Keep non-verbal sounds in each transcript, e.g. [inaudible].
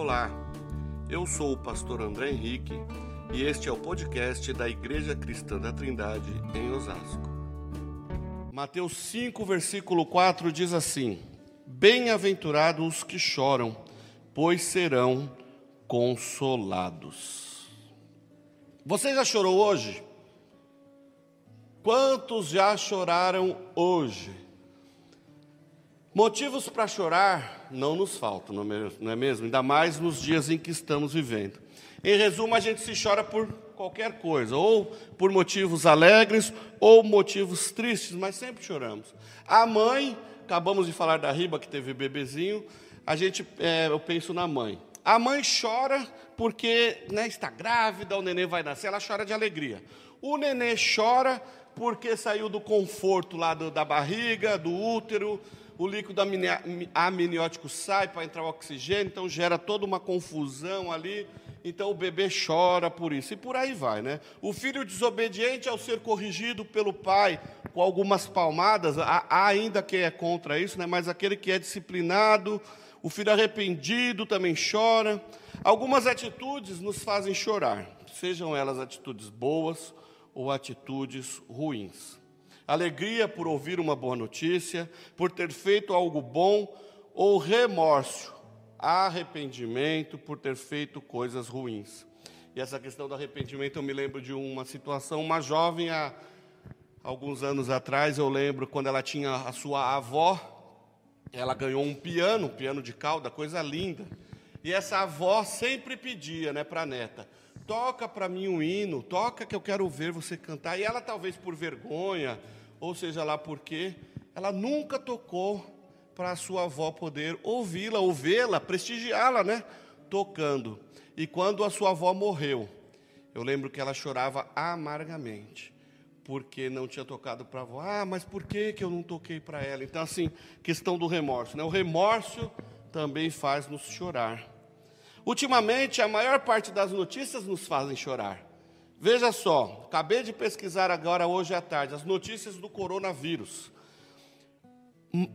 Olá, eu sou o pastor André Henrique e este é o podcast da Igreja Cristã da Trindade em Osasco. Mateus 5, versículo 4 diz assim: Bem-aventurados os que choram, pois serão consolados. Você já chorou hoje? Quantos já choraram hoje? Motivos para chorar não nos faltam, não é mesmo? Ainda mais nos dias em que estamos vivendo. Em resumo, a gente se chora por qualquer coisa, ou por motivos alegres, ou motivos tristes, mas sempre choramos. A mãe, acabamos de falar da Riba que teve bebezinho, a gente, é, eu penso na mãe. A mãe chora porque né, está grávida, o neném vai nascer, ela chora de alegria. O nenê chora porque saiu do conforto lá do, da barriga, do útero, o líquido amniótico sai para entrar o oxigênio, então gera toda uma confusão ali. Então o bebê chora por isso. E por aí vai, né? O filho desobediente, ao ser corrigido pelo pai com algumas palmadas, há, ainda quem é contra isso, né? Mas aquele que é disciplinado, o filho arrependido também chora. Algumas atitudes nos fazem chorar, sejam elas atitudes boas ou atitudes ruins alegria por ouvir uma boa notícia, por ter feito algo bom, ou remorso, arrependimento por ter feito coisas ruins. E essa questão do arrependimento, eu me lembro de uma situação, uma jovem há alguns anos atrás, eu lembro quando ela tinha a sua avó, ela ganhou um piano, um piano de cauda, coisa linda. E essa avó sempre pedia, né, para a neta: toca para mim um hino, toca que eu quero ver você cantar. E ela, talvez por vergonha, ou seja lá por quê, ela nunca tocou para a sua avó poder ouvi-la, ouvi-la, prestigiá-la, né? Tocando. E quando a sua avó morreu, eu lembro que ela chorava amargamente, porque não tinha tocado para a avó. Ah, mas por que, que eu não toquei para ela? Então, assim, questão do remorso, né? O remorso também faz nos chorar. Ultimamente, a maior parte das notícias nos fazem chorar. Veja só, acabei de pesquisar agora hoje à tarde as notícias do coronavírus.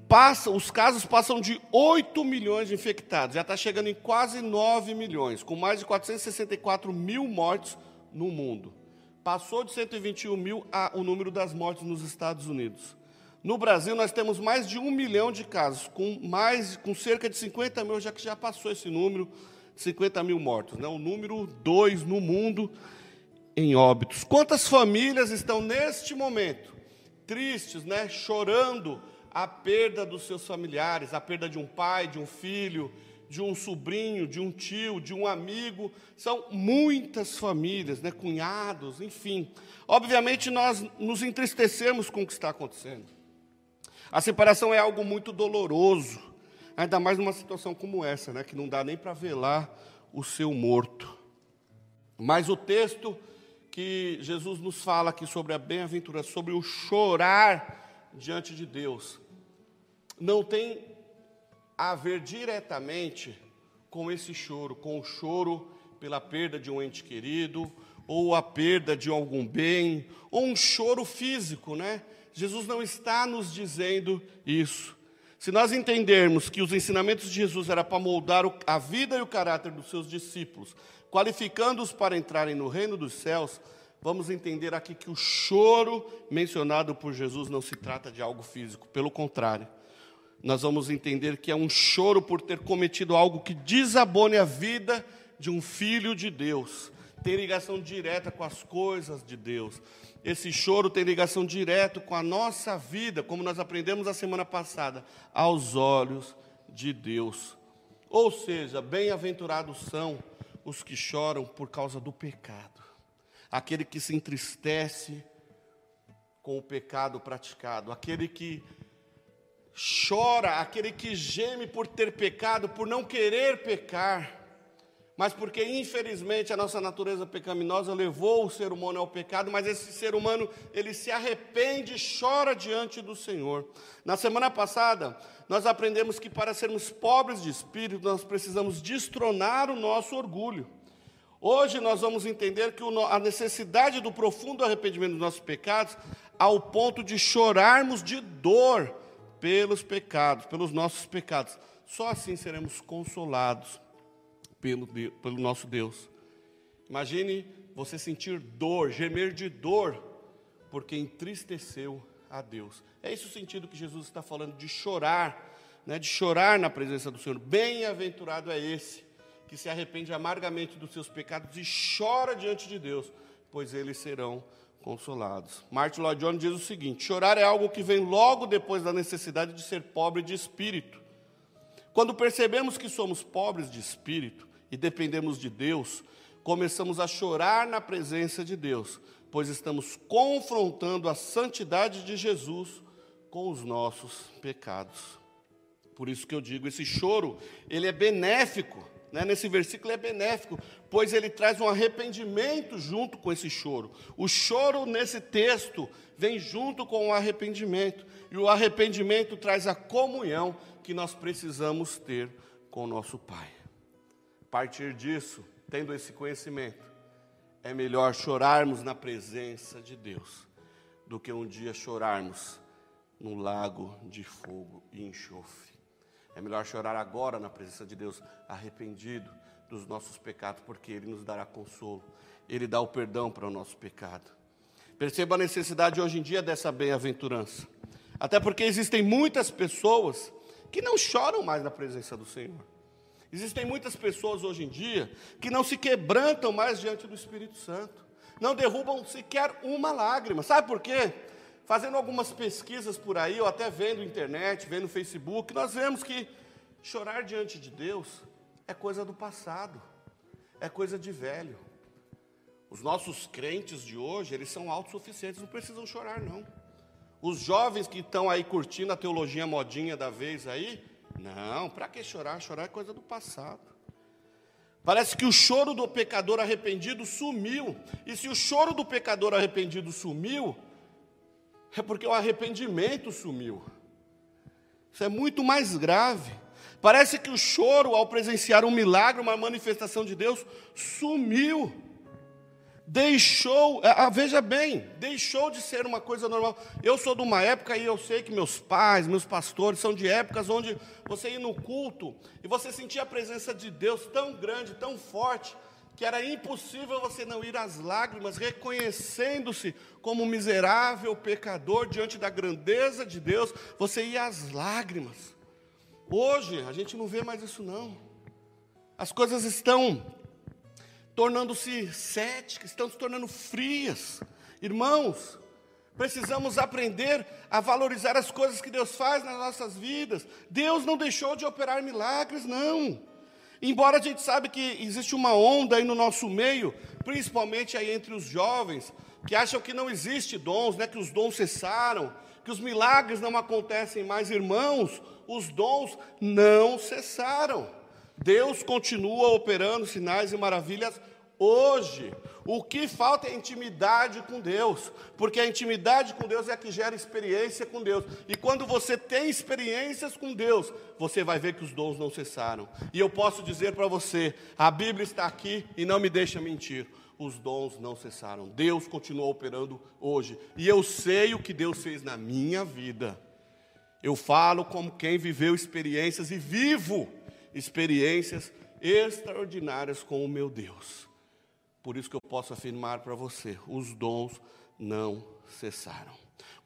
Passa, os casos passam de 8 milhões de infectados, já está chegando em quase 9 milhões, com mais de 464 mil mortes no mundo. Passou de 121 mil a, o número das mortes nos Estados Unidos. No Brasil, nós temos mais de um milhão de casos, com, mais, com cerca de 50 mil, já que já passou esse número, 50 mil mortos. Né? O número 2 no mundo em óbitos. Quantas famílias estão neste momento tristes, né, chorando a perda dos seus familiares, a perda de um pai, de um filho, de um sobrinho, de um tio, de um amigo. São muitas famílias, né, cunhados, enfim. Obviamente nós nos entristecemos com o que está acontecendo. A separação é algo muito doloroso, ainda mais numa situação como essa, né, que não dá nem para velar o seu morto. Mas o texto que Jesus nos fala aqui sobre a bem-aventura, sobre o chorar diante de Deus, não tem a ver diretamente com esse choro, com o choro pela perda de um ente querido, ou a perda de algum bem, ou um choro físico, né? Jesus não está nos dizendo isso. Se nós entendermos que os ensinamentos de Jesus era para moldar a vida e o caráter dos seus discípulos, qualificando-os para entrarem no reino dos céus, vamos entender aqui que o choro mencionado por Jesus não se trata de algo físico, pelo contrário. Nós vamos entender que é um choro por ter cometido algo que desabone a vida de um filho de Deus. Tem ligação direta com as coisas de Deus. Esse choro tem ligação direta com a nossa vida, como nós aprendemos a semana passada, aos olhos de Deus. Ou seja, bem-aventurados são os que choram por causa do pecado, aquele que se entristece com o pecado praticado, aquele que chora, aquele que geme por ter pecado, por não querer pecar, mas porque infelizmente a nossa natureza pecaminosa levou o ser humano ao pecado, mas esse ser humano, ele se arrepende e chora diante do Senhor. Na semana passada, nós aprendemos que para sermos pobres de espírito, nós precisamos destronar o nosso orgulho. Hoje nós vamos entender que a necessidade do profundo arrependimento dos nossos pecados, ao ponto de chorarmos de dor pelos pecados, pelos nossos pecados. Só assim seremos consolados pelo, pelo nosso Deus. Imagine você sentir dor, gemer de dor, porque entristeceu a Deus. É esse o sentido que Jesus está falando de chorar, né, de chorar na presença do Senhor. Bem-aventurado é esse que se arrepende amargamente dos seus pecados e chora diante de Deus, pois eles serão consolados. Martin Lloyd Jones diz o seguinte: chorar é algo que vem logo depois da necessidade de ser pobre de espírito. Quando percebemos que somos pobres de espírito e dependemos de Deus, começamos a chorar na presença de Deus, pois estamos confrontando a santidade de Jesus com os nossos pecados. Por isso que eu digo, esse choro, ele é benéfico, né? nesse versículo é benéfico, pois ele traz um arrependimento junto com esse choro. O choro nesse texto vem junto com o arrependimento, e o arrependimento traz a comunhão que nós precisamos ter com o nosso Pai. Partir disso, tendo esse conhecimento, é melhor chorarmos na presença de Deus do que um dia chorarmos no lago de fogo e enxofre. É melhor chorar agora na presença de Deus, arrependido dos nossos pecados, porque Ele nos dará consolo, Ele dá o perdão para o nosso pecado. Perceba a necessidade hoje em dia dessa bem-aventurança, até porque existem muitas pessoas que não choram mais na presença do Senhor. Existem muitas pessoas hoje em dia que não se quebrantam mais diante do Espírito Santo, não derrubam sequer uma lágrima. Sabe por quê? Fazendo algumas pesquisas por aí, ou até vendo internet, vendo Facebook, nós vemos que chorar diante de Deus é coisa do passado, é coisa de velho. Os nossos crentes de hoje, eles são autossuficientes, não precisam chorar, não. Os jovens que estão aí curtindo a teologia modinha da vez aí, não, para que chorar? Chorar é coisa do passado. Parece que o choro do pecador arrependido sumiu. E se o choro do pecador arrependido sumiu, é porque o arrependimento sumiu. Isso é muito mais grave. Parece que o choro, ao presenciar um milagre, uma manifestação de Deus, sumiu deixou, é, ah, veja bem, deixou de ser uma coisa normal. Eu sou de uma época e eu sei que meus pais, meus pastores são de épocas onde você ia no culto e você sentia a presença de Deus tão grande, tão forte, que era impossível você não ir às lágrimas, reconhecendo-se como miserável pecador diante da grandeza de Deus, você ia às lágrimas. Hoje a gente não vê mais isso não. As coisas estão tornando-se céticas, estão se tornando frias. Irmãos, precisamos aprender a valorizar as coisas que Deus faz nas nossas vidas. Deus não deixou de operar milagres, não. Embora a gente sabe que existe uma onda aí no nosso meio, principalmente aí entre os jovens, que acham que não existe dons, né, que os dons cessaram, que os milagres não acontecem mais, irmãos, os dons não cessaram. Deus continua operando sinais e maravilhas hoje. O que falta é intimidade com Deus, porque a intimidade com Deus é a que gera experiência com Deus. E quando você tem experiências com Deus, você vai ver que os dons não cessaram. E eu posso dizer para você: a Bíblia está aqui e não me deixa mentir. Os dons não cessaram. Deus continua operando hoje. E eu sei o que Deus fez na minha vida. Eu falo como quem viveu experiências e vivo experiências extraordinárias com o meu Deus. Por isso que eu posso afirmar para você: os dons não cessaram.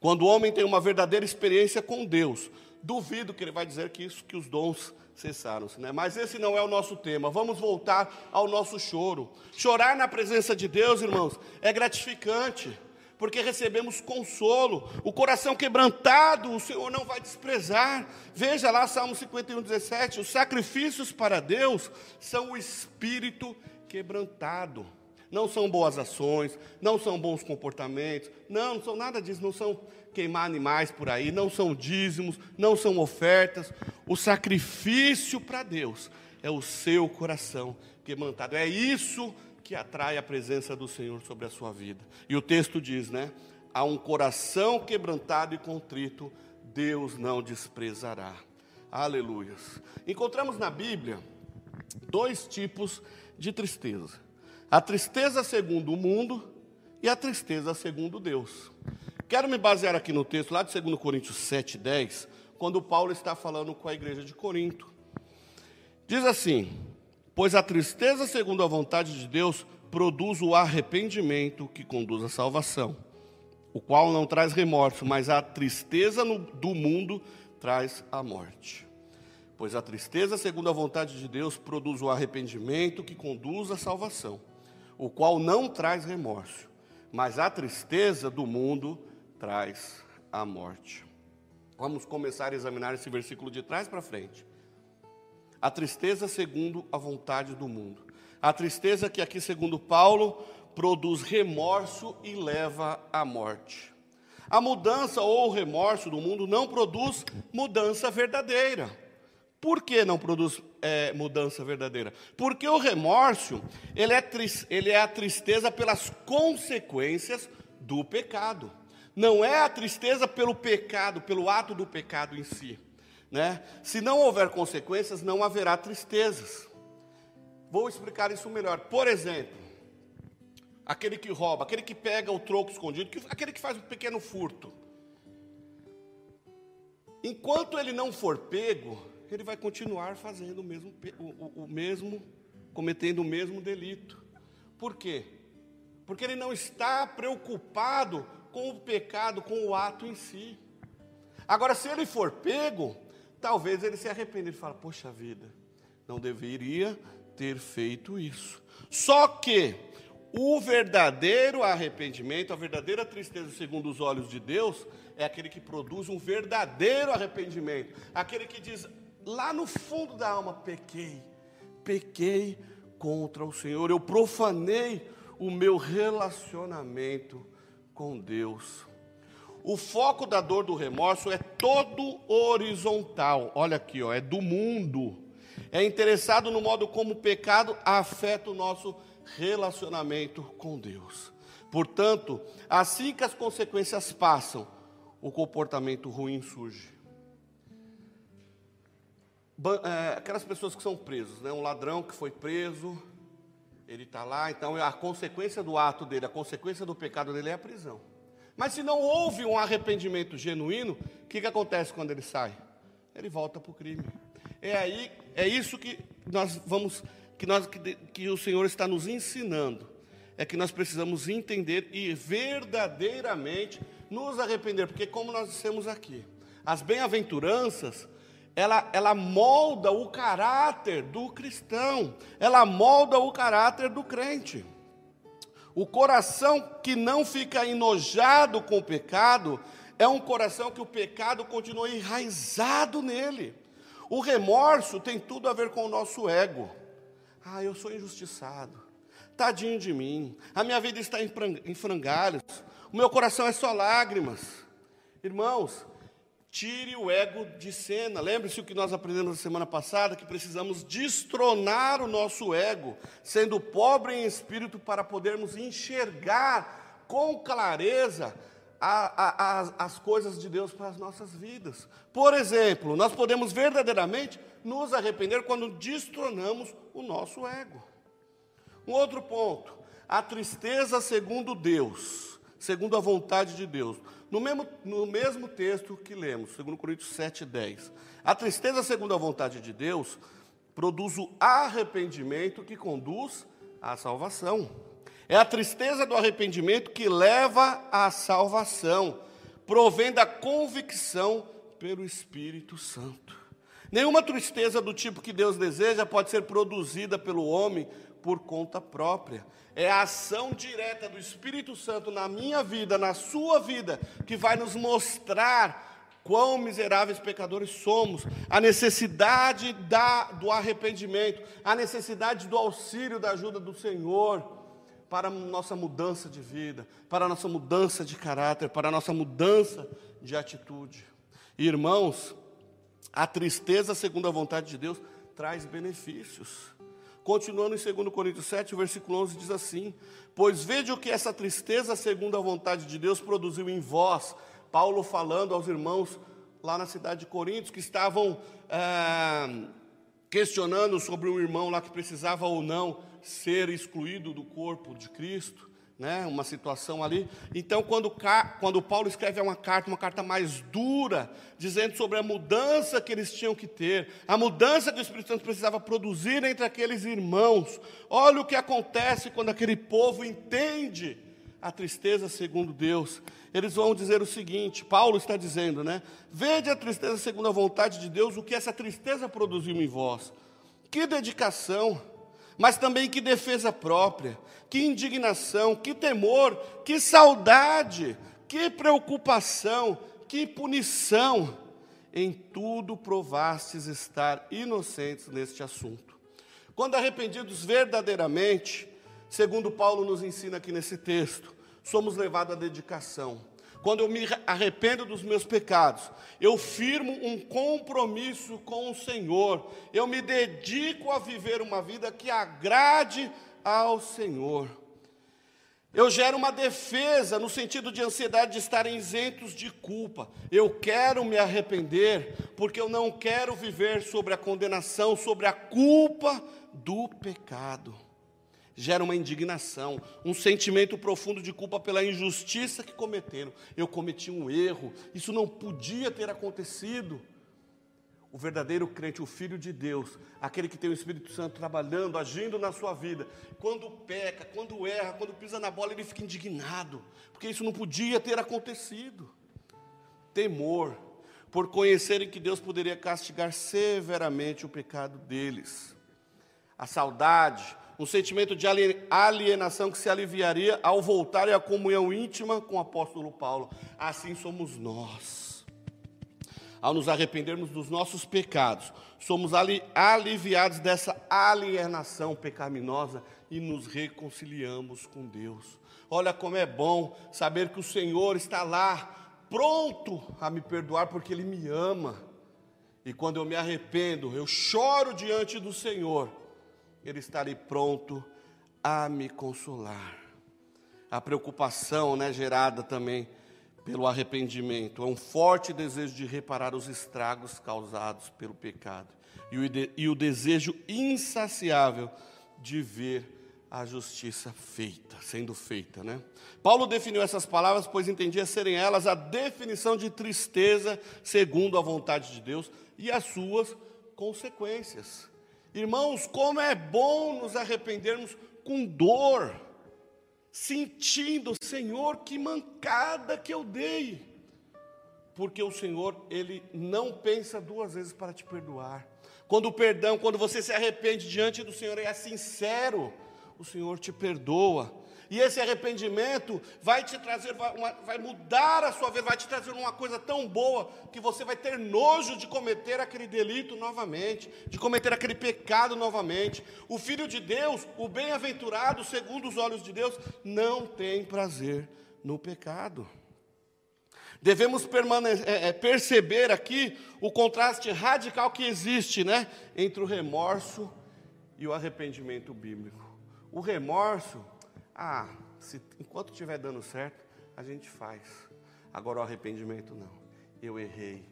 Quando o homem tem uma verdadeira experiência com Deus, duvido que ele vai dizer que isso que os dons cessaram, né? Mas esse não é o nosso tema. Vamos voltar ao nosso choro. Chorar na presença de Deus, irmãos, é gratificante porque recebemos consolo. O coração quebrantado, o Senhor não vai desprezar. Veja lá Salmo 51, 17: os sacrifícios para Deus são o espírito quebrantado. Não são boas ações, não são bons comportamentos, não, não são nada disso, não são queimar animais por aí, não são dízimos, não são ofertas. O sacrifício para Deus é o seu coração quebrantado. É isso que que atrai a presença do Senhor sobre a sua vida. E o texto diz, né? A um coração quebrantado e contrito, Deus não desprezará. Aleluias. Encontramos na Bíblia dois tipos de tristeza: a tristeza segundo o mundo e a tristeza segundo Deus. Quero me basear aqui no texto lá de 2 Coríntios 7,10, quando Paulo está falando com a igreja de Corinto. Diz assim: Pois a tristeza, segundo a vontade de Deus, produz o arrependimento que conduz à salvação, o qual não traz remorso, mas a tristeza do mundo traz a morte. Pois a tristeza, segundo a vontade de Deus, produz o arrependimento que conduz à salvação, o qual não traz remorso, mas a tristeza do mundo traz a morte. Vamos começar a examinar esse versículo de trás para frente. A tristeza segundo a vontade do mundo. A tristeza que aqui, segundo Paulo, produz remorso e leva à morte. A mudança ou o remorso do mundo não produz mudança verdadeira. Por que não produz é, mudança verdadeira? Porque o remorso ele é, ele é a tristeza pelas consequências do pecado. Não é a tristeza pelo pecado, pelo ato do pecado em si. Né? Se não houver consequências, não haverá tristezas. Vou explicar isso melhor. Por exemplo, aquele que rouba, aquele que pega o troco escondido, aquele que faz um pequeno furto. Enquanto ele não for pego, ele vai continuar fazendo o mesmo, o, o mesmo, cometendo o mesmo delito. Por quê? Porque ele não está preocupado com o pecado, com o ato em si. Agora, se ele for pego, talvez ele se arrependa. Ele fala: Poxa vida, não deveria ter feito isso. Só que o verdadeiro arrependimento, a verdadeira tristeza segundo os olhos de Deus, é aquele que produz um verdadeiro arrependimento. Aquele que diz lá no fundo da alma: pequei, pequei contra o Senhor, eu profanei o meu relacionamento com Deus. O foco da dor do remorso é todo horizontal. Olha aqui, ó, é do mundo. É interessado no modo como o pecado afeta o nosso relacionamento com Deus. Portanto, assim que as consequências passam, o comportamento ruim surge. É, aquelas pessoas que são presos, né? um ladrão que foi preso, ele está lá, então a consequência do ato dele, a consequência do pecado dele é a prisão. Mas se não houve um arrependimento genuíno, o que, que acontece quando ele sai? Ele volta para o crime. É aí, é isso que nós vamos, que, nós, que, que o Senhor está nos ensinando. É que nós precisamos entender e verdadeiramente nos arrepender, porque como nós dissemos aqui, as bem-aventuranças, ela, ela molda o caráter do cristão, ela molda o caráter do crente. O coração que não fica enojado com o pecado é um coração que o pecado continua enraizado nele. O remorso tem tudo a ver com o nosso ego. Ah, eu sou injustiçado. Tadinho de mim. A minha vida está em frangalhos. O meu coração é só lágrimas. Irmãos, Tire o ego de cena. Lembre-se o que nós aprendemos na semana passada, que precisamos destronar o nosso ego, sendo pobre em espírito para podermos enxergar com clareza a, a, a, as coisas de Deus para as nossas vidas. Por exemplo, nós podemos verdadeiramente nos arrepender quando destronamos o nosso ego. Um outro ponto, a tristeza segundo Deus, segundo a vontade de Deus. No mesmo, no mesmo texto que lemos, 2 Coríntios 7, 10. A tristeza, segundo a vontade de Deus, produz o arrependimento que conduz à salvação. É a tristeza do arrependimento que leva à salvação, provém da convicção pelo Espírito Santo. Nenhuma tristeza do tipo que Deus deseja pode ser produzida pelo homem por conta própria. É a ação direta do Espírito Santo na minha vida, na sua vida, que vai nos mostrar quão miseráveis pecadores somos, a necessidade da, do arrependimento, a necessidade do auxílio, da ajuda do Senhor para a nossa mudança de vida, para a nossa mudança de caráter, para a nossa mudança de atitude. Irmãos, a tristeza, segundo a vontade de Deus, traz benefícios. Continuando em 2 Coríntios 7, o versículo 11 diz assim: Pois veja o que essa tristeza, segundo a vontade de Deus, produziu em vós. Paulo falando aos irmãos lá na cidade de Coríntios que estavam é, questionando sobre um irmão lá que precisava ou não ser excluído do corpo de Cristo. Né, uma situação ali. Então, quando, quando Paulo escreve uma carta, uma carta mais dura, dizendo sobre a mudança que eles tinham que ter, a mudança que o Espírito Santo precisava produzir entre aqueles irmãos, olha o que acontece quando aquele povo entende a tristeza segundo Deus. Eles vão dizer o seguinte: Paulo está dizendo, né? Vede a tristeza segundo a vontade de Deus, o que essa tristeza produziu em vós. Que dedicação! Mas também que defesa própria, que indignação, que temor, que saudade, que preocupação, que punição. Em tudo provastes estar inocentes neste assunto. Quando arrependidos verdadeiramente, segundo Paulo nos ensina aqui nesse texto, somos levados à dedicação quando eu me arrependo dos meus pecados, eu firmo um compromisso com o Senhor, eu me dedico a viver uma vida que agrade ao Senhor. Eu gero uma defesa no sentido de ansiedade de estarem isentos de culpa. Eu quero me arrepender, porque eu não quero viver sobre a condenação, sobre a culpa do pecado gera uma indignação, um sentimento profundo de culpa pela injustiça que cometeram. Eu cometi um erro, isso não podia ter acontecido. O verdadeiro crente, o filho de Deus, aquele que tem o Espírito Santo trabalhando, agindo na sua vida, quando peca, quando erra, quando pisa na bola, ele fica indignado, porque isso não podia ter acontecido. Temor, por conhecerem que Deus poderia castigar severamente o pecado deles. A saudade, um sentimento de alienação que se aliviaria ao voltarem à comunhão íntima com o apóstolo Paulo. Assim somos nós. Ao nos arrependermos dos nossos pecados, somos ali, aliviados dessa alienação pecaminosa e nos reconciliamos com Deus. Olha como é bom saber que o Senhor está lá, pronto a me perdoar, porque Ele me ama. E quando eu me arrependo, eu choro diante do Senhor ele está ali pronto a me consolar. A preocupação né, gerada também pelo arrependimento é um forte desejo de reparar os estragos causados pelo pecado e o, e o desejo insaciável de ver a justiça feita, sendo feita, né? Paulo definiu essas palavras, pois entendia serem elas a definição de tristeza segundo a vontade de Deus e as suas consequências. Irmãos, como é bom nos arrependermos com dor, sentindo, Senhor, que mancada que eu dei. Porque o Senhor, Ele não pensa duas vezes para te perdoar. Quando o perdão, quando você se arrepende diante do Senhor e é sincero, o Senhor te perdoa. E esse arrependimento vai te trazer, vai, uma, vai, mudar a sua vida, vai te trazer uma coisa tão boa que você vai ter nojo de cometer aquele delito novamente, de cometer aquele pecado novamente. O filho de Deus, o bem-aventurado, segundo os olhos de Deus, não tem prazer no pecado. Devemos é, é, perceber aqui o contraste radical que existe né, entre o remorso e o arrependimento bíblico. O remorso ah, se, enquanto estiver dando certo, a gente faz. Agora o arrependimento não. Eu errei.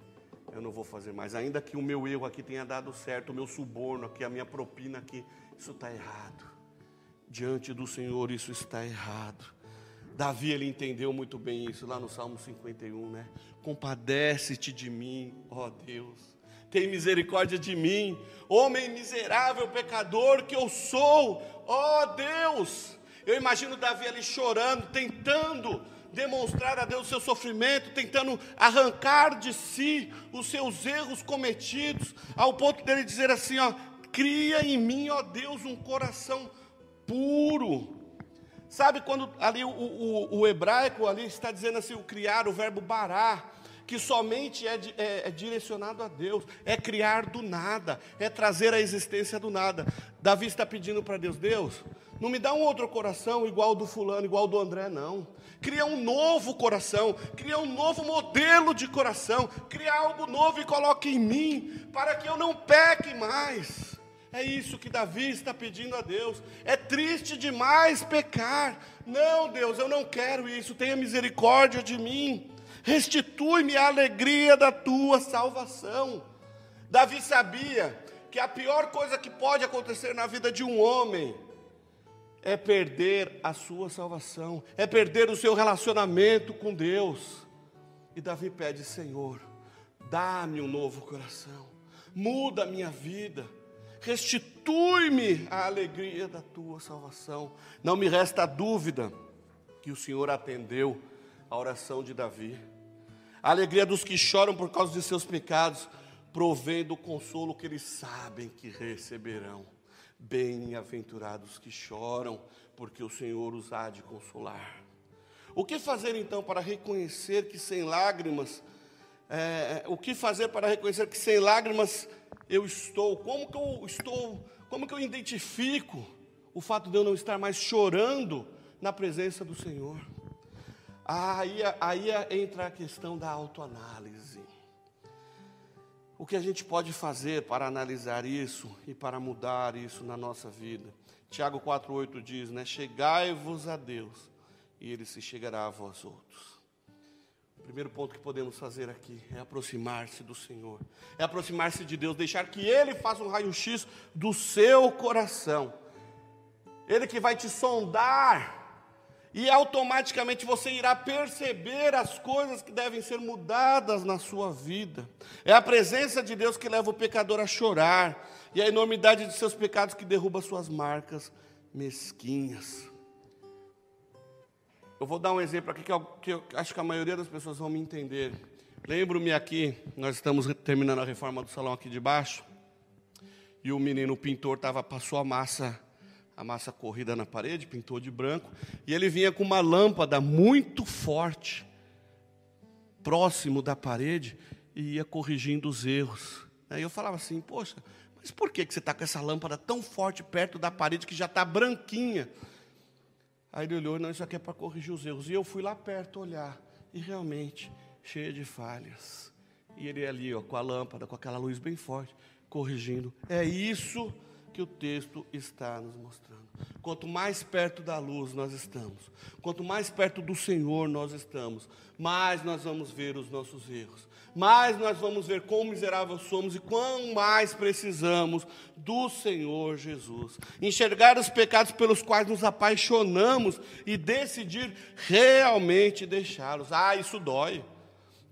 Eu não vou fazer mais. Ainda que o meu erro aqui tenha dado certo, o meu suborno aqui, a minha propina aqui, isso está errado. Diante do Senhor, isso está errado. Davi, ele entendeu muito bem isso lá no Salmo 51, né? Compadece-te de mim, ó Deus. Tem misericórdia de mim, homem miserável, pecador que eu sou, ó Deus. Eu imagino Davi ali chorando, tentando demonstrar a Deus o seu sofrimento, tentando arrancar de si os seus erros cometidos, ao ponto dele dizer assim: ó, cria em mim, ó Deus, um coração puro. Sabe quando ali o, o, o hebraico ali está dizendo assim, o criar, o verbo barar, que somente é, é, é, direcionado a Deus, é criar do nada, é trazer a existência do nada. Davi está pedindo para Deus, Deus, não me dá um outro coração igual do fulano, igual do André, não. Cria um novo coração, cria um novo modelo de coração, cria algo novo e coloque em mim, para que eu não peque mais. É isso que Davi está pedindo a Deus. É triste demais pecar. Não, Deus, eu não quero isso. Tenha misericórdia de mim. Restitui-me a alegria da tua salvação. Davi sabia que a pior coisa que pode acontecer na vida de um homem é perder a sua salvação, é perder o seu relacionamento com Deus. E Davi pede: Senhor, dá-me um novo coração, muda a minha vida, restitui-me a alegria da tua salvação. Não me resta dúvida que o Senhor atendeu a oração de Davi. A alegria dos que choram por causa de seus pecados provém do consolo que eles sabem que receberão. Bem-aventurados que choram, porque o Senhor os há de consolar. O que fazer então para reconhecer que sem lágrimas, é, o que fazer para reconhecer que sem lágrimas eu estou? Como que eu estou? Como que eu identifico o fato de eu não estar mais chorando na presença do Senhor? Aí, aí entra a questão da autoanálise. O que a gente pode fazer para analisar isso e para mudar isso na nossa vida? Tiago 4,8 diz, né? Chegai-vos a Deus, e Ele se chegará a vós outros. O primeiro ponto que podemos fazer aqui é aproximar-se do Senhor, é aproximar-se de Deus, deixar que Ele faça um raio-x do seu coração. Ele que vai te sondar e automaticamente você irá perceber as coisas que devem ser mudadas na sua vida. É a presença de Deus que leva o pecador a chorar, e a enormidade de seus pecados que derruba suas marcas mesquinhas. Eu vou dar um exemplo aqui que eu, que eu acho que a maioria das pessoas vão me entender. Lembro-me aqui, nós estamos terminando a reforma do salão aqui de baixo, e o menino pintor tava, passou a massa a massa corrida na parede, pintou de branco, e ele vinha com uma lâmpada muito forte, próximo da parede, e ia corrigindo os erros. Aí eu falava assim: Poxa, mas por que você está com essa lâmpada tão forte perto da parede que já está branquinha? Aí ele olhou: Não, isso aqui é para corrigir os erros. E eu fui lá perto olhar, e realmente, cheia de falhas. E ele ali, ó, com a lâmpada, com aquela luz bem forte, corrigindo. É isso que o texto está nos mostrando. Quanto mais perto da luz nós estamos, quanto mais perto do Senhor nós estamos, mais nós vamos ver os nossos erros, mais nós vamos ver quão miseráveis somos e quão mais precisamos do Senhor Jesus. Enxergar os pecados pelos quais nos apaixonamos e decidir realmente deixá-los. Ah, isso dói.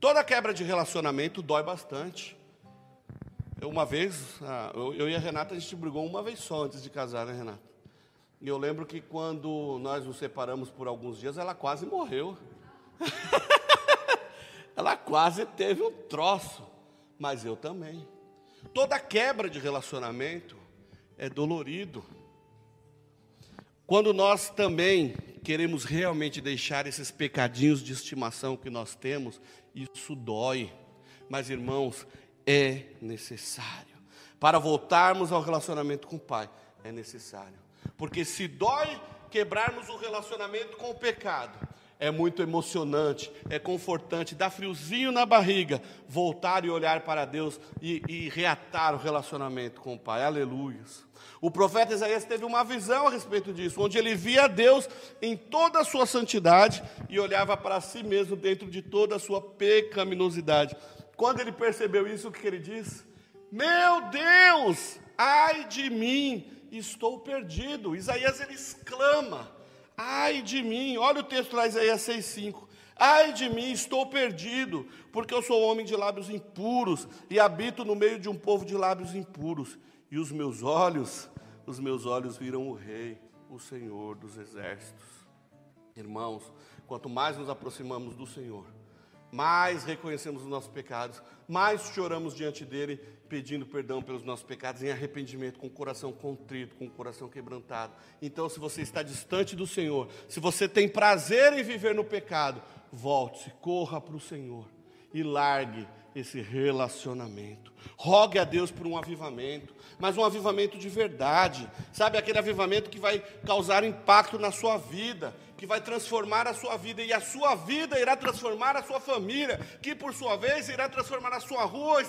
Toda quebra de relacionamento dói bastante. Uma vez, ah, eu e a Renata, a gente brigou uma vez só antes de casar, né, Renata? E eu lembro que quando nós nos separamos por alguns dias, ela quase morreu. [laughs] ela quase teve um troço, mas eu também. Toda quebra de relacionamento é dolorido. Quando nós também queremos realmente deixar esses pecadinhos de estimação que nós temos, isso dói. Mas, irmãos, é necessário. Para voltarmos ao relacionamento com o Pai, é necessário. Porque se dói quebrarmos o relacionamento com o pecado, é muito emocionante, é confortante, dá friozinho na barriga voltar e olhar para Deus e, e reatar o relacionamento com o Pai. Aleluias. O profeta Isaías teve uma visão a respeito disso, onde ele via Deus em toda a sua santidade e olhava para si mesmo dentro de toda a sua pecaminosidade. Quando ele percebeu isso, o que ele diz? Meu Deus, ai de mim, estou perdido. Isaías ele exclama: Ai de mim, olha o texto lá, Isaías 6,5. Ai de mim, estou perdido, porque eu sou homem de lábios impuros e habito no meio de um povo de lábios impuros. E os meus olhos, os meus olhos viram o Rei, o Senhor dos exércitos. Irmãos, quanto mais nos aproximamos do Senhor, mais reconhecemos os nossos pecados, mais choramos diante dele, pedindo perdão pelos nossos pecados, em arrependimento, com o coração contrito, com o coração quebrantado. Então, se você está distante do Senhor, se você tem prazer em viver no pecado, volte-se, corra para o Senhor e largue esse relacionamento. Rogue a Deus por um avivamento, mas um avivamento de verdade, sabe? Aquele avivamento que vai causar impacto na sua vida, que vai transformar a sua vida, e a sua vida irá transformar a sua família, que por sua vez irá transformar a sua rua,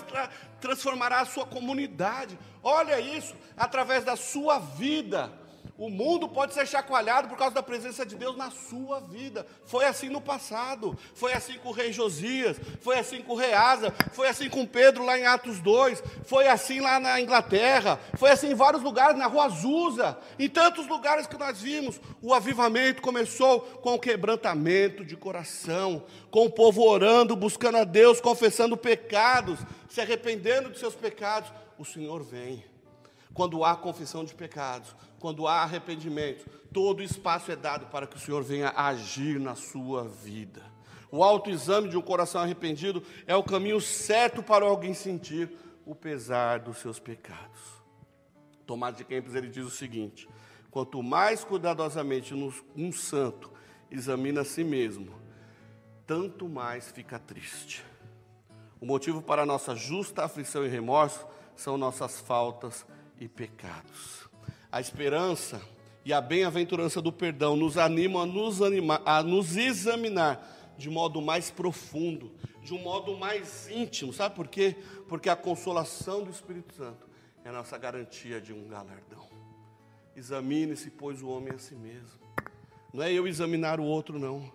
transformará a sua comunidade. Olha isso, através da sua vida, O mundo pode ser chacoalhado por causa da presença de Deus na sua vida. Foi assim no passado, foi assim com o rei Josias, foi assim com o rei Asa, foi assim com Pedro lá em Atos 2, foi assim lá na Inglaterra, foi assim em vários lugares, na Rua Azusa, em tantos lugares que nós vimos. O avivamento começou com o quebrantamento de coração, com o povo orando, buscando a Deus, confessando pecados, se arrependendo de seus pecados. O Senhor vem. Quando há confissão de pecados, quando há arrependimento, todo espaço é dado para que o Senhor venha agir na sua vida. O autoexame de um coração arrependido é o caminho certo para alguém sentir o pesar dos seus pecados. Tomás de Kempis ele diz o seguinte: quanto mais cuidadosamente um santo examina a si mesmo, tanto mais fica triste. O motivo para nossa justa aflição e remorso são nossas faltas e pecados. A esperança e a bem-aventurança do perdão nos animam a nos, animar, a nos examinar de modo mais profundo, de um modo mais íntimo. Sabe por quê? Porque a consolação do Espírito Santo é a nossa garantia de um galardão. Examine-se, pois, o homem a si mesmo. Não é eu examinar o outro, não.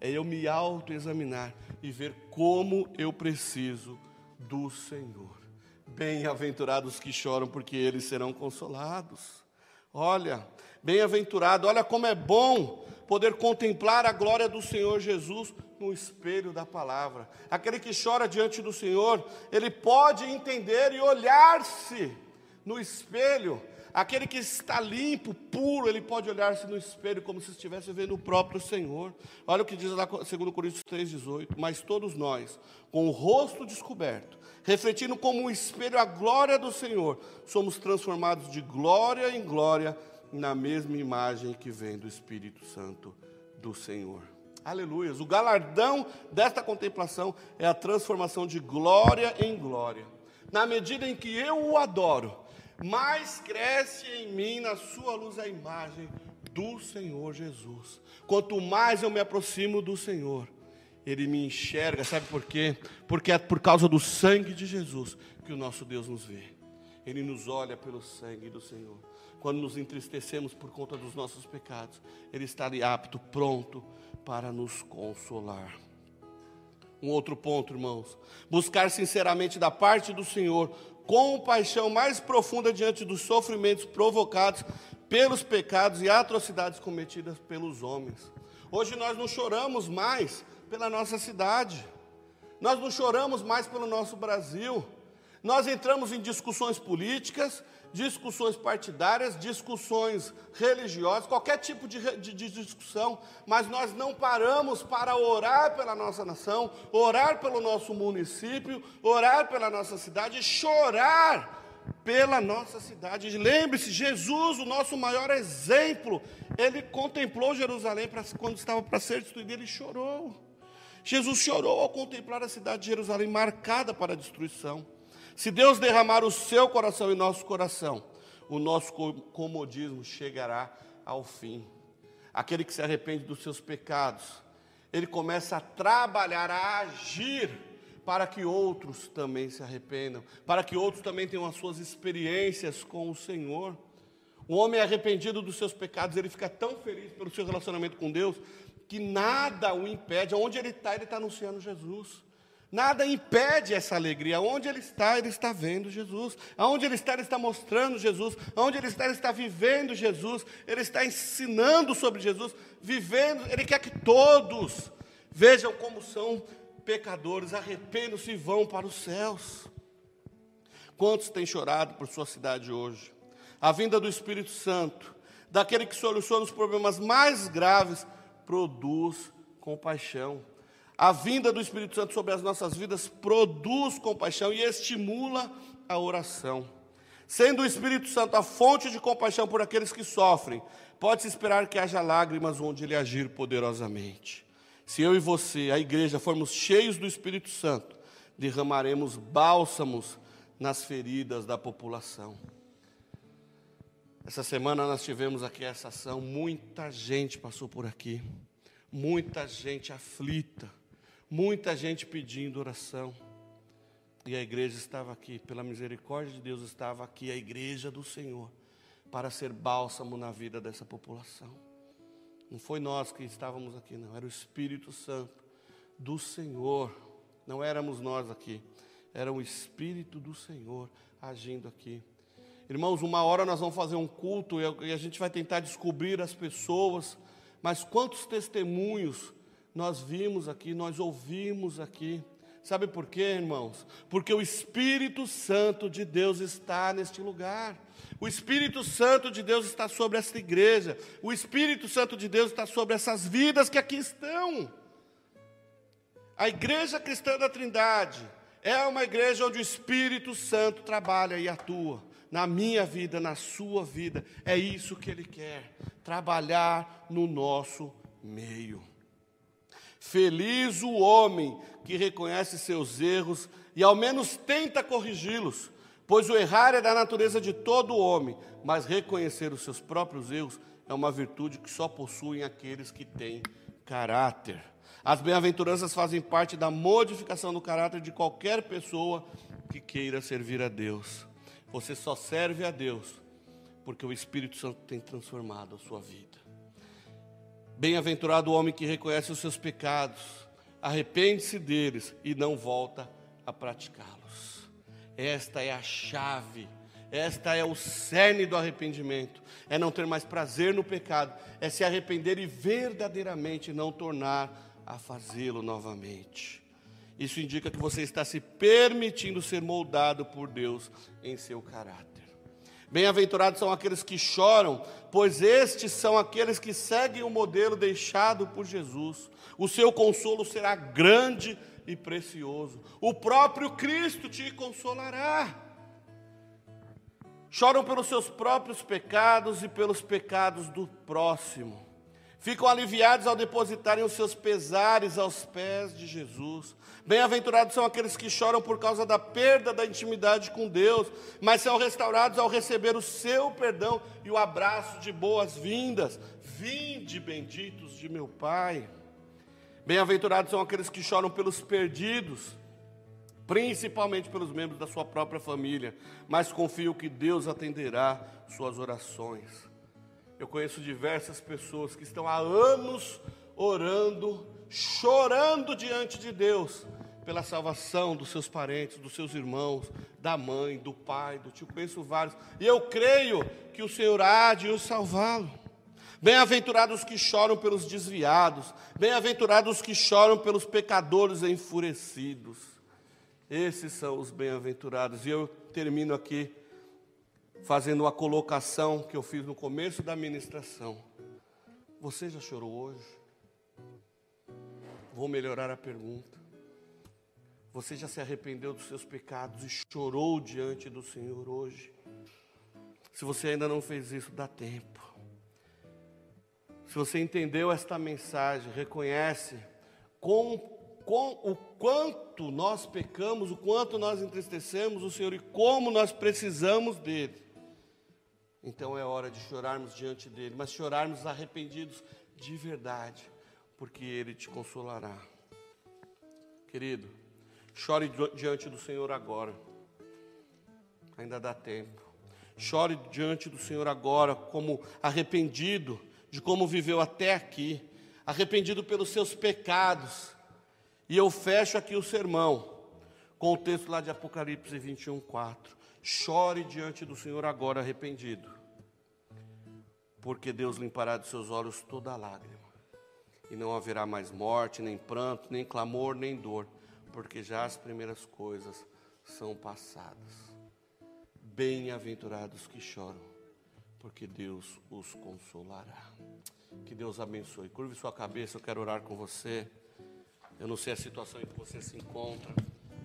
É eu me autoexaminar e ver como eu preciso do Senhor. Bem-aventurados que choram, porque eles serão consolados. Olha, bem-aventurado, olha como é bom poder contemplar a glória do Senhor Jesus no espelho da palavra. Aquele que chora diante do Senhor, ele pode entender e olhar-se no espelho. Aquele que está limpo, puro, ele pode olhar-se no espelho como se estivesse vendo o próprio Senhor. Olha o que diz lá 2 Coríntios 3,18. Mas todos nós, com o rosto descoberto, refletindo como um espelho a glória do Senhor, somos transformados de glória em glória na mesma imagem que vem do Espírito Santo do Senhor. Aleluias. O galardão desta contemplação é a transformação de glória em glória. Na medida em que eu o adoro, mais cresce em mim na sua luz a imagem do Senhor Jesus. Quanto mais eu me aproximo do Senhor, ele me enxerga, sabe por quê? Porque é por causa do sangue de Jesus que o nosso Deus nos vê. Ele nos olha pelo sangue do Senhor. Quando nos entristecemos por conta dos nossos pecados, Ele está ali apto, pronto para nos consolar. Um outro ponto, irmãos: buscar sinceramente da parte do Senhor compaixão mais profunda diante dos sofrimentos provocados pelos pecados e atrocidades cometidas pelos homens. Hoje nós não choramos mais pela nossa cidade. Nós não choramos mais pelo nosso Brasil. Nós entramos em discussões políticas, discussões partidárias, discussões religiosas, qualquer tipo de, de, de, discussão, mas nós não paramos para orar pela nossa nação, orar pelo nosso município, orar pela nossa cidade, chorar pela nossa cidade. Lembre-se, Jesus, o nosso maior exemplo, ele contemplou Jerusalém pra, quando estava para ser destruído, ele chorou. Jesus chorou ao contemplar a cidade de Jerusalém marcada para a destruição. Se Deus derramar o seu coração em nosso coração, o nosso comodismo chegará ao fim. Aquele que se arrepende dos seus pecados, ele começa a trabalhar, a agir para que outros também se arrependam, para que outros também tenham as suas experiências com o Senhor. O homem arrependido dos seus pecados, ele fica tão feliz pelo seu relacionamento com Deus, que nada o impede, onde ele está, ele está anunciando Jesus. Nada impede essa alegria. Onde ele está, ele está vendo Jesus. Aonde ele está, ele está mostrando Jesus. Aonde ele está, ele está vivendo Jesus. Ele está ensinando sobre Jesus, vivendo. Ele quer que todos vejam como são pecadores, arrependam-se e vão para os céus. Quantos têm chorado por sua cidade hoje? A vinda do Espírito Santo, daquele que soluciona os problemas mais graves produz compaixão. A vinda do Espírito Santo sobre as nossas vidas produz compaixão e estimula a oração. Sendo o Espírito Santo a fonte de compaixão por aqueles que sofrem, pode-se esperar que haja lágrimas onde ele agir poderosamente. Se eu e você, a igreja, formos cheios do Espírito Santo, derramaremos bálsamos nas feridas da população. Essa semana nós tivemos aqui essa ação, muita gente passou por aqui, muita gente aflita, muita gente pedindo oração. E a igreja estava aqui, pela misericórdia de Deus, estava aqui a igreja do Senhor, para ser bálsamo na vida dessa população. Não foi nós que estávamos aqui, não, era o Espírito Santo do Senhor. Não éramos nós aqui, era o Espírito do Senhor agindo aqui. Irmãos, uma hora nós vamos fazer um culto e a gente vai tentar descobrir as pessoas, mas quantos testemunhos nós vimos aqui, nós ouvimos aqui. Sabe por quê, irmãos? Porque o Espírito Santo de Deus está neste lugar. O Espírito Santo de Deus está sobre esta igreja. O Espírito Santo de Deus está sobre essas vidas que aqui estão. A Igreja Cristã da Trindade é uma igreja onde o Espírito Santo trabalha e atua. Na minha vida, na sua vida. É isso que Ele quer. Trabalhar no nosso meio. Feliz o homem que reconhece seus erros e ao menos tenta corrigi-los, pois o errar é da natureza de todo homem, mas reconhecer os seus próprios erros é uma virtude que só possuem aqueles que têm caráter. As bem-aventuranças fazem parte da modificação do caráter de qualquer pessoa que queira servir a Deus. Você só serve a Deus porque o Espírito Santo tem transformado a sua vida. Bem-aventurado o homem que reconhece os seus pecados, arrepende-se deles e não volta a praticá-los. Esta é a chave, esta é o cerne do arrependimento. É não ter mais prazer no pecado, é se arrepender e verdadeiramente não tornar a fazê-lo novamente. Isso indica que você está se permitindo ser moldado por Deus em seu caráter. Bem-aventurados são aqueles que choram, pois estes são aqueles que seguem o modelo deixado por Jesus. O seu consolo será grande e precioso. O próprio Cristo te consolará. Choram pelos seus próprios pecados e pelos pecados do próximo. Ficam aliviados ao depositarem os seus pesares aos pés de Jesus. Bem-aventurados são aqueles que choram por causa da perda da intimidade com Deus, mas são restaurados ao receber o seu perdão e o abraço de boas-vindas. Vinde, benditos de meu Pai. Bem-aventurados são aqueles que choram pelos perdidos, principalmente pelos membros da sua própria família, mas confio que Deus atenderá suas orações. Eu conheço diversas pessoas que estão há anos orando, chorando diante de Deus pela salvação dos seus parentes, dos seus irmãos, da mãe, do pai, do tio. Conheço vários. E eu creio que o Senhor há de os salvá-lo. Bem-aventurados que choram pelos desviados, bem-aventurados que choram pelos pecadores enfurecidos. Esses são os bem-aventurados. E eu termino aqui fazendo uma colocação que eu fiz no começo da ministração. Você já chorou hoje? Vou melhorar a pergunta. Você já se arrependeu dos seus pecados e chorou diante do Senhor hoje? Se você ainda não fez isso, dá tempo. Se você entendeu esta mensagem, reconhece com, com o quanto nós pecamos, o quanto nós entristecemos o Senhor e como nós precisamos dele. Então é hora de chorarmos diante dele, mas chorarmos arrependidos de verdade, porque ele te consolará. Querido, chore diante do Senhor agora, ainda dá tempo. Chore diante do Senhor agora, como arrependido de como viveu até aqui, arrependido pelos seus pecados. E eu fecho aqui o sermão com o texto lá de Apocalipse 21, 4. Chore diante do Senhor agora arrependido, porque Deus limpará dos seus olhos toda lágrima, e não haverá mais morte, nem pranto, nem clamor, nem dor, porque já as primeiras coisas são passadas. Bem-aventurados que choram, porque Deus os consolará. Que Deus abençoe. Curve sua cabeça, eu quero orar com você. Eu não sei a situação em que você se encontra,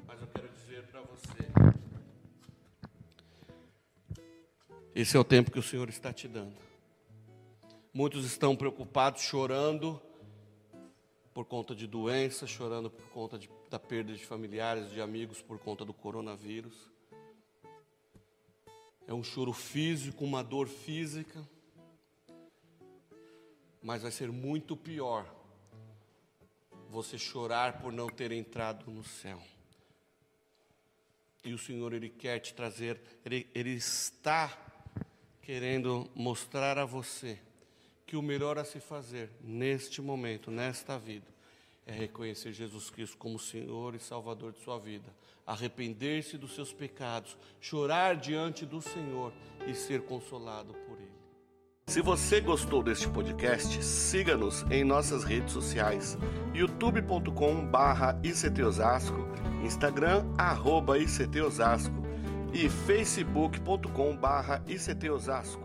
mas eu quero dizer para você Esse é o tempo que o Senhor está te dando. Muitos estão preocupados, chorando por conta de doenças, chorando por conta de, da perda de familiares, de amigos, por conta do coronavírus. É um choro físico, uma dor física. Mas vai ser muito pior você chorar por não ter entrado no céu. E o Senhor, Ele quer te trazer, Ele, ele está querendo mostrar a você que o melhor a se fazer neste momento, nesta vida, é reconhecer Jesus Cristo como Senhor e Salvador de sua vida, arrepender-se dos seus pecados, chorar diante do Senhor e ser consolado por Ele. Se você gostou deste podcast, siga-nos em nossas redes sociais, youtube.com/barra ictosasco, Instagram ictosasco e facebook.com/barra ictosasco.